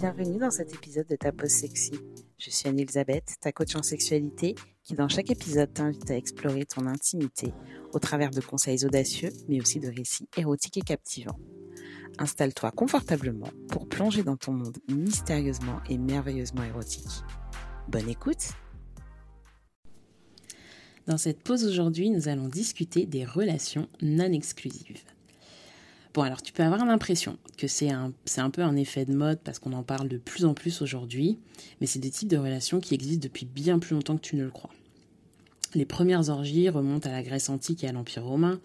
bienvenue dans cet épisode de Ta Pause Sexy. Je suis Anne-Elisabeth, ta coach en sexualité, qui dans chaque épisode t'invite à explorer ton intimité au travers de conseils audacieux, mais aussi de récits érotiques et captivants. Installe-toi confortablement pour plonger dans ton monde mystérieusement et merveilleusement érotique. Bonne écoute Dans cette pause aujourd'hui, nous allons discuter des relations non exclusives. Bon, alors tu peux avoir l'impression que c'est un, peu un effet de mode parce qu'on en parle de plus en plus aujourd'hui, mais c'est des types de relations qui existent depuis bien plus longtemps que tu ne le crois. Les premières orgies remontent à la Grèce antique et à l'Empire romain.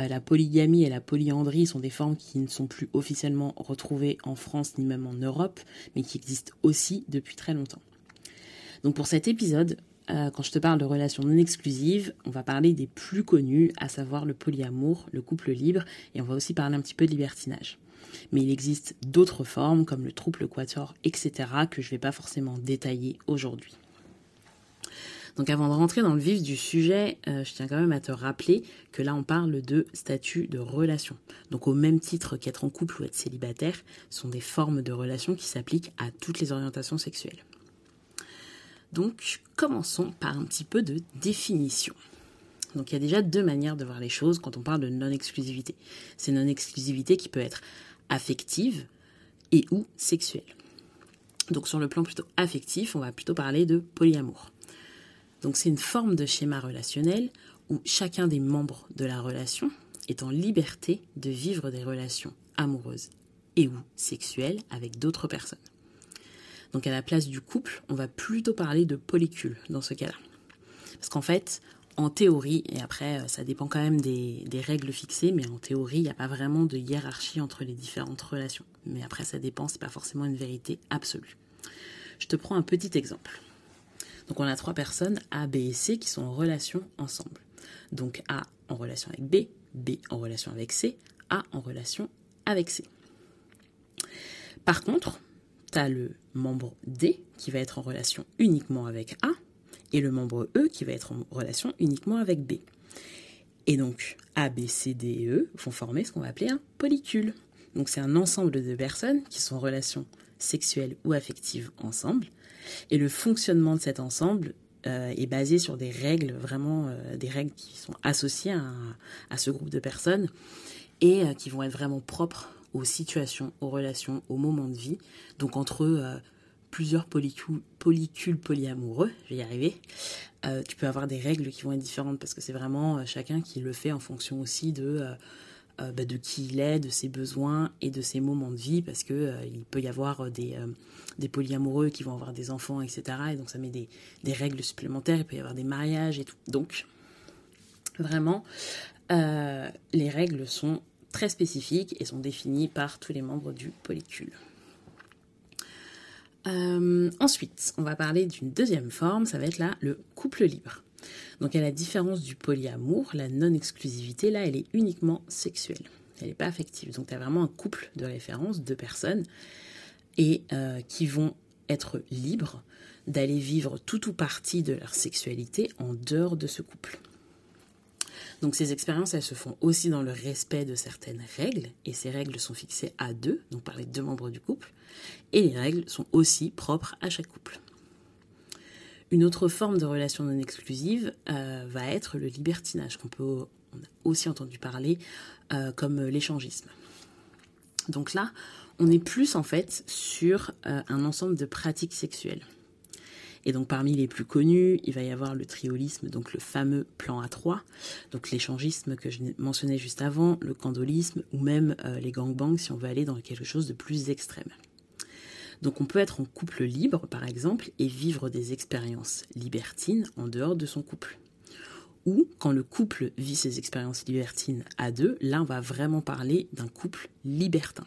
Euh, la polygamie et la polyandrie sont des formes qui ne sont plus officiellement retrouvées en France ni même en Europe, mais qui existent aussi depuis très longtemps. Donc pour cet épisode, euh, quand je te parle de relations non exclusives, on va parler des plus connus, à savoir le polyamour, le couple libre, et on va aussi parler un petit peu de libertinage. Mais il existe d'autres formes, comme le trouble quator, etc., que je ne vais pas forcément détailler aujourd'hui. Donc avant de rentrer dans le vif du sujet, euh, je tiens quand même à te rappeler que là on parle de statut de relation. Donc au même titre qu'être en couple ou être célibataire, ce sont des formes de relations qui s'appliquent à toutes les orientations sexuelles. Donc commençons par un petit peu de définition. Donc il y a déjà deux manières de voir les choses quand on parle de non-exclusivité. C'est non-exclusivité qui peut être affective et ou sexuelle. Donc sur le plan plutôt affectif, on va plutôt parler de polyamour. Donc c'est une forme de schéma relationnel où chacun des membres de la relation est en liberté de vivre des relations amoureuses et ou sexuelles avec d'autres personnes. Donc à la place du couple, on va plutôt parler de polycule dans ce cas-là. Parce qu'en fait, en théorie, et après ça dépend quand même des, règles fixées, mais en théorie, il n'y a pas vraiment de hiérarchie entre les différentes relations. Mais après ça dépend, c'est pas forcément une vérité absolue. Je te prends un petit exemple. Donc on a trois personnes, A, B et C, qui sont en relation ensemble. Donc A en relation avec B, B en relation avec C, A en relation avec C. Par contre, tu as le membre D qui va être en relation uniquement avec A et le membre E qui va être en relation uniquement avec B. Et donc A, B, C, D et E vont former ce qu'on va appeler un polycule. Donc c'est un ensemble de personnes qui sont en relation sexuelle ou affective ensemble. Et le fonctionnement de cet ensemble euh, est basé sur des règles, vraiment euh, des règles qui sont associées à, ce groupe de personnes et euh, qui vont être vraiment propres aux situations, aux relations, aux moments de vie. Donc entre euh, plusieurs polycules, polyamoureux, je vais y arriver, euh, tu peux avoir des règles qui vont être différentes parce que c'est vraiment euh, chacun qui le fait en fonction aussi de, bah, de qui il est, de ses besoins et de ses moments de vie parce que peut y avoir des, des polyamoureux qui vont avoir des enfants, etc. Et donc ça met des, des règles supplémentaires, il peut y avoir des mariages et tout. Donc vraiment, les règles sont très spécifiques et sont définis par tous les membres du polycule. Euh, ensuite, on va parler d'une deuxième forme, ça va être là le couple libre. Donc à la différence du polyamour, la non-exclusivité, là, elle est uniquement sexuelle. Elle n'est pas affective. Donc tu as vraiment un couple de référence, deux personnes, et euh, qui vont être libres d'aller vivre tout ou partie de leur sexualité en dehors de ce couple. Donc ces expériences, elles se font aussi dans le respect de certaines règles, et ces règles sont fixées à deux, donc par les deux membres du couple, et les règles sont aussi propres à chaque couple. Une autre forme de relation non exclusive euh, va être le libertinage, qu'on peut aussi entendu parler euh, comme l'échangisme. Donc là, on est plus en fait sur euh, un ensemble de pratiques sexuelles. Et donc parmi les plus connus, il va y avoir le triolisme, donc le fameux plan A3, donc l'échangisme que je mentionnais juste avant, le candolisme ou même euh, les gangbangs si on veut aller dans quelque chose de plus extrême. Donc on peut être en couple libre par exemple et vivre des expériences libertines en dehors de son couple. Ou quand le couple vit ses expériences libertines à deux, là on va vraiment parler d'un couple libertin.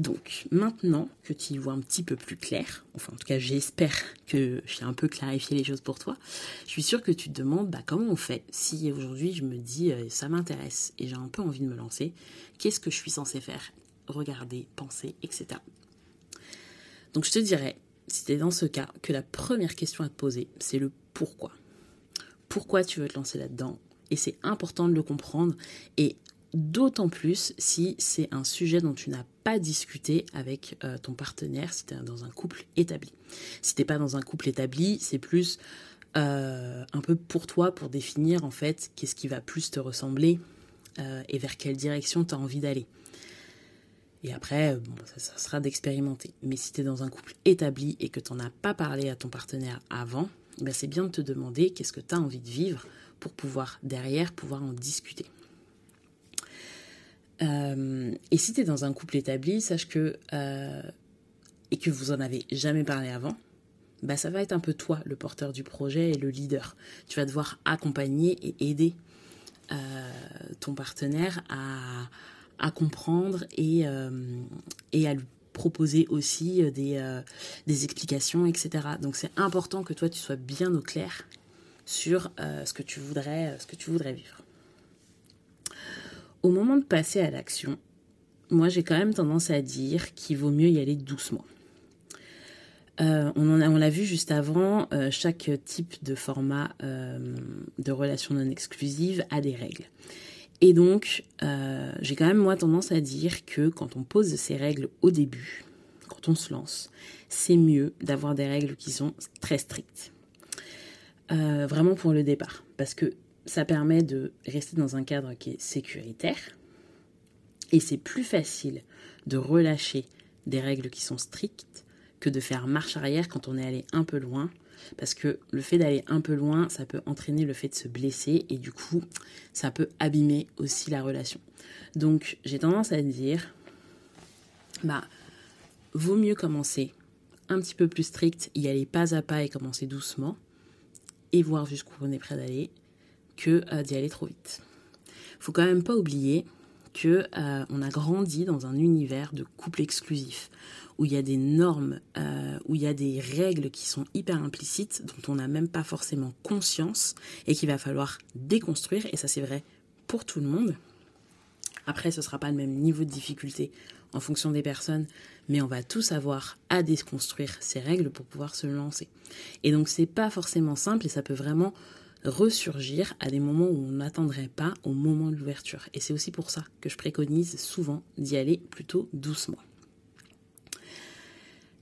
Donc maintenant que tu y vois un petit peu plus clair, enfin en tout cas j'espère que j'ai un peu clarifié les choses pour toi, je suis sûre que tu te demandes bah, comment on fait si aujourd'hui je me dis euh, ça m'intéresse et j'ai un peu envie de me lancer, qu'est-ce que je suis censée faire Regarder, penser, etc. Donc je te dirais, si tu es dans ce cas, que la première question à te poser, c'est le pourquoi. Pourquoi tu veux te lancer là-dedans? Et c'est important de le comprendre et d'autant plus si c'est un sujet dont tu n'as pas discuté avec euh, ton partenaire, si tu es dans un couple établi. Si tu pas dans un couple établi, c'est plus euh, un peu pour toi, pour définir en fait qu'est-ce qui va plus te ressembler euh, et vers quelle direction tu as envie d'aller. Et après, ça, sera d'expérimenter. Mais si tu es dans un couple établi et que tu n'en as pas parlé à ton partenaire avant, ben c'est bien de te demander qu'est-ce que tu as envie de vivre pour pouvoir derrière pouvoir en discuter. Euh, et si tu es dans un couple établi, sache que euh, et que vous en avez jamais parlé avant, bah ça va être un peu toi le porteur du projet et le leader. Tu vas devoir accompagner et aider euh, ton partenaire à, à comprendre et, et à lui proposer aussi des, des explications, etc. Donc c'est important que toi tu sois bien au clair sur ce que tu voudrais, ce que tu voudrais vivre. Au moment de passer à l'action, moi j'ai quand même tendance à dire qu'il vaut mieux y aller doucement. Euh, on, l'a vu juste avant, euh, chaque type de format euh, de relation non exclusive a des règles. Et donc, j'ai quand même moi tendance à dire que quand on pose ces règles au début, quand on se lance, c'est mieux d'avoir des règles qui sont très strictes. vraiment pour le départ. Parce que ça permet de rester dans un cadre qui est sécuritaire. Et c'est plus facile de relâcher des règles qui sont strictes que de faire marche arrière quand on est allé un peu loin. Parce que le fait d'aller un peu loin, ça peut entraîner le fait de se blesser et du coup, ça peut abîmer aussi la relation. Donc, j'ai tendance à dire, bah, vaut mieux commencer un petit peu plus strict, y aller pas à pas et commencer doucement et voir jusqu'où on est prêt d'aller que euh, d'y aller trop vite. Faut quand même pas oublier que euh, on a grandi dans un univers de couple exclusif où il y a des normes, euh, où il y a des règles qui sont hyper implicites dont on n'a même pas forcément conscience et qu'il va falloir déconstruire et ça c'est vrai pour tout le monde. Après, ce sera pas le même niveau de difficulté en fonction des personnes, mais on va tous avoir à déconstruire ces règles pour pouvoir se lancer. Et donc c'est pas forcément simple et ça peut vraiment ressurgir à des moments où on n'attendrait pas au moment de l'ouverture. Et c'est aussi pour ça que je préconise souvent d'y aller plutôt doucement.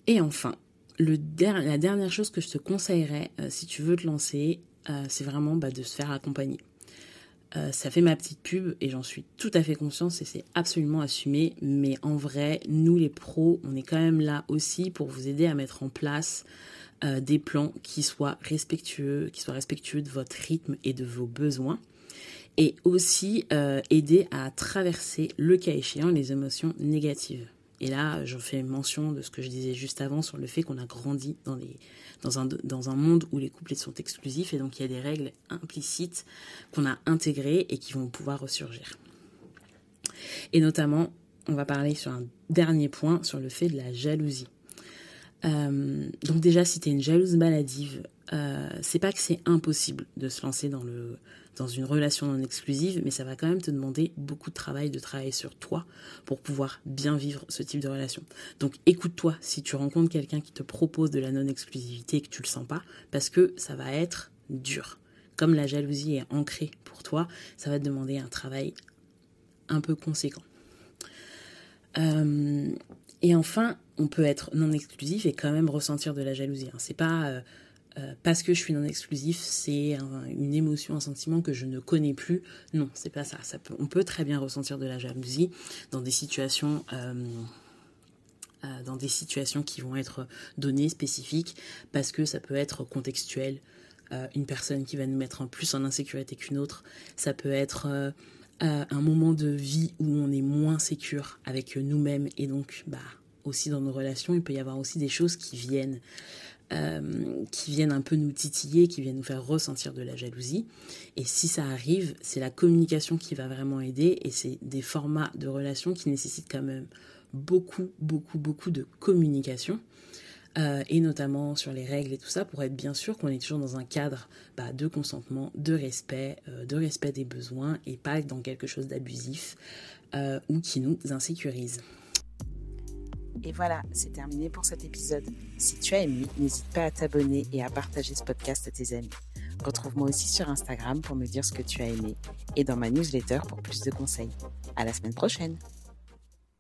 Et enfin, la dernière chose que je te conseillerais euh, si tu veux te lancer, euh, c'est vraiment bah, de se faire accompagner. Euh, ça fait ma petite pub et j'en suis tout à fait consciente et c'est absolument assumé. Mais en vrai, nous les pros, on est quand même là aussi pour vous aider à mettre en place euh, des plans qui soient respectueux, qui soient respectueux de votre rythme et de vos besoins. Et aussi euh, aider à traverser, le cas échéant, les émotions négatives. Et là, je fais mention de ce que je disais juste avant sur le fait qu'on a grandi dans, dans, un, dans un monde où les couples sont exclusifs et donc il y a des règles implicites qu'on a intégrées et qui vont pouvoir ressurgir. Et notamment, on va parler sur un dernier point sur le fait de la jalousie. Euh, donc déjà, si tu es une jalouse maladive, euh, c'est pas que c'est impossible de se lancer dans, le, dans une relation non exclusive, mais ça va quand même te demander beaucoup de travail, de travailler sur toi pour pouvoir bien vivre ce type de relation. Donc écoute-toi si tu rencontres quelqu'un qui te propose de la non-exclusivité et que tu le sens pas, parce que ça va être dur. Comme la jalousie est ancrée pour toi, ça va te demander un travail un peu conséquent. Euh, et enfin, on peut être non exclusif et quand même ressentir de la jalousie. Hein. C'est pas euh, euh, parce que je suis non exclusif, c'est une émotion, un sentiment que je ne connais plus. Non, c'est pas ça. on peut très bien ressentir de la jalousie dans des situations. Euh, dans des situations qui vont être données, spécifiques, parce que ça peut être contextuel, une personne qui va nous mettre en plus en insécurité qu'une autre, ça peut être un moment de vie où on est moins sécure avec nous-mêmes et donc bah aussi dans nos relations, il peut y avoir aussi des choses qui viennent, euh, qui viennent un peu nous titiller, qui viennent nous faire ressentir de la jalousie. Et si ça arrive, c'est la communication qui va vraiment aider et c'est des formats de relations qui nécessitent quand même beaucoup, beaucoup, beaucoup de communication. Euh, et notamment sur les règles et tout ça, pour être bien sûr qu'on est toujours dans un cadre bah, de consentement, de respect, euh, de respect des besoins et pas dans quelque chose d'abusif ou qui nous insécurise. Et voilà, c'est terminé pour cet épisode. Si tu as aimé, n'hésite pas à t'abonner et à partager ce podcast à tes amis. Retrouve-moi aussi sur Instagram pour me dire ce que tu as aimé et dans ma newsletter pour plus de conseils. À la semaine prochaine.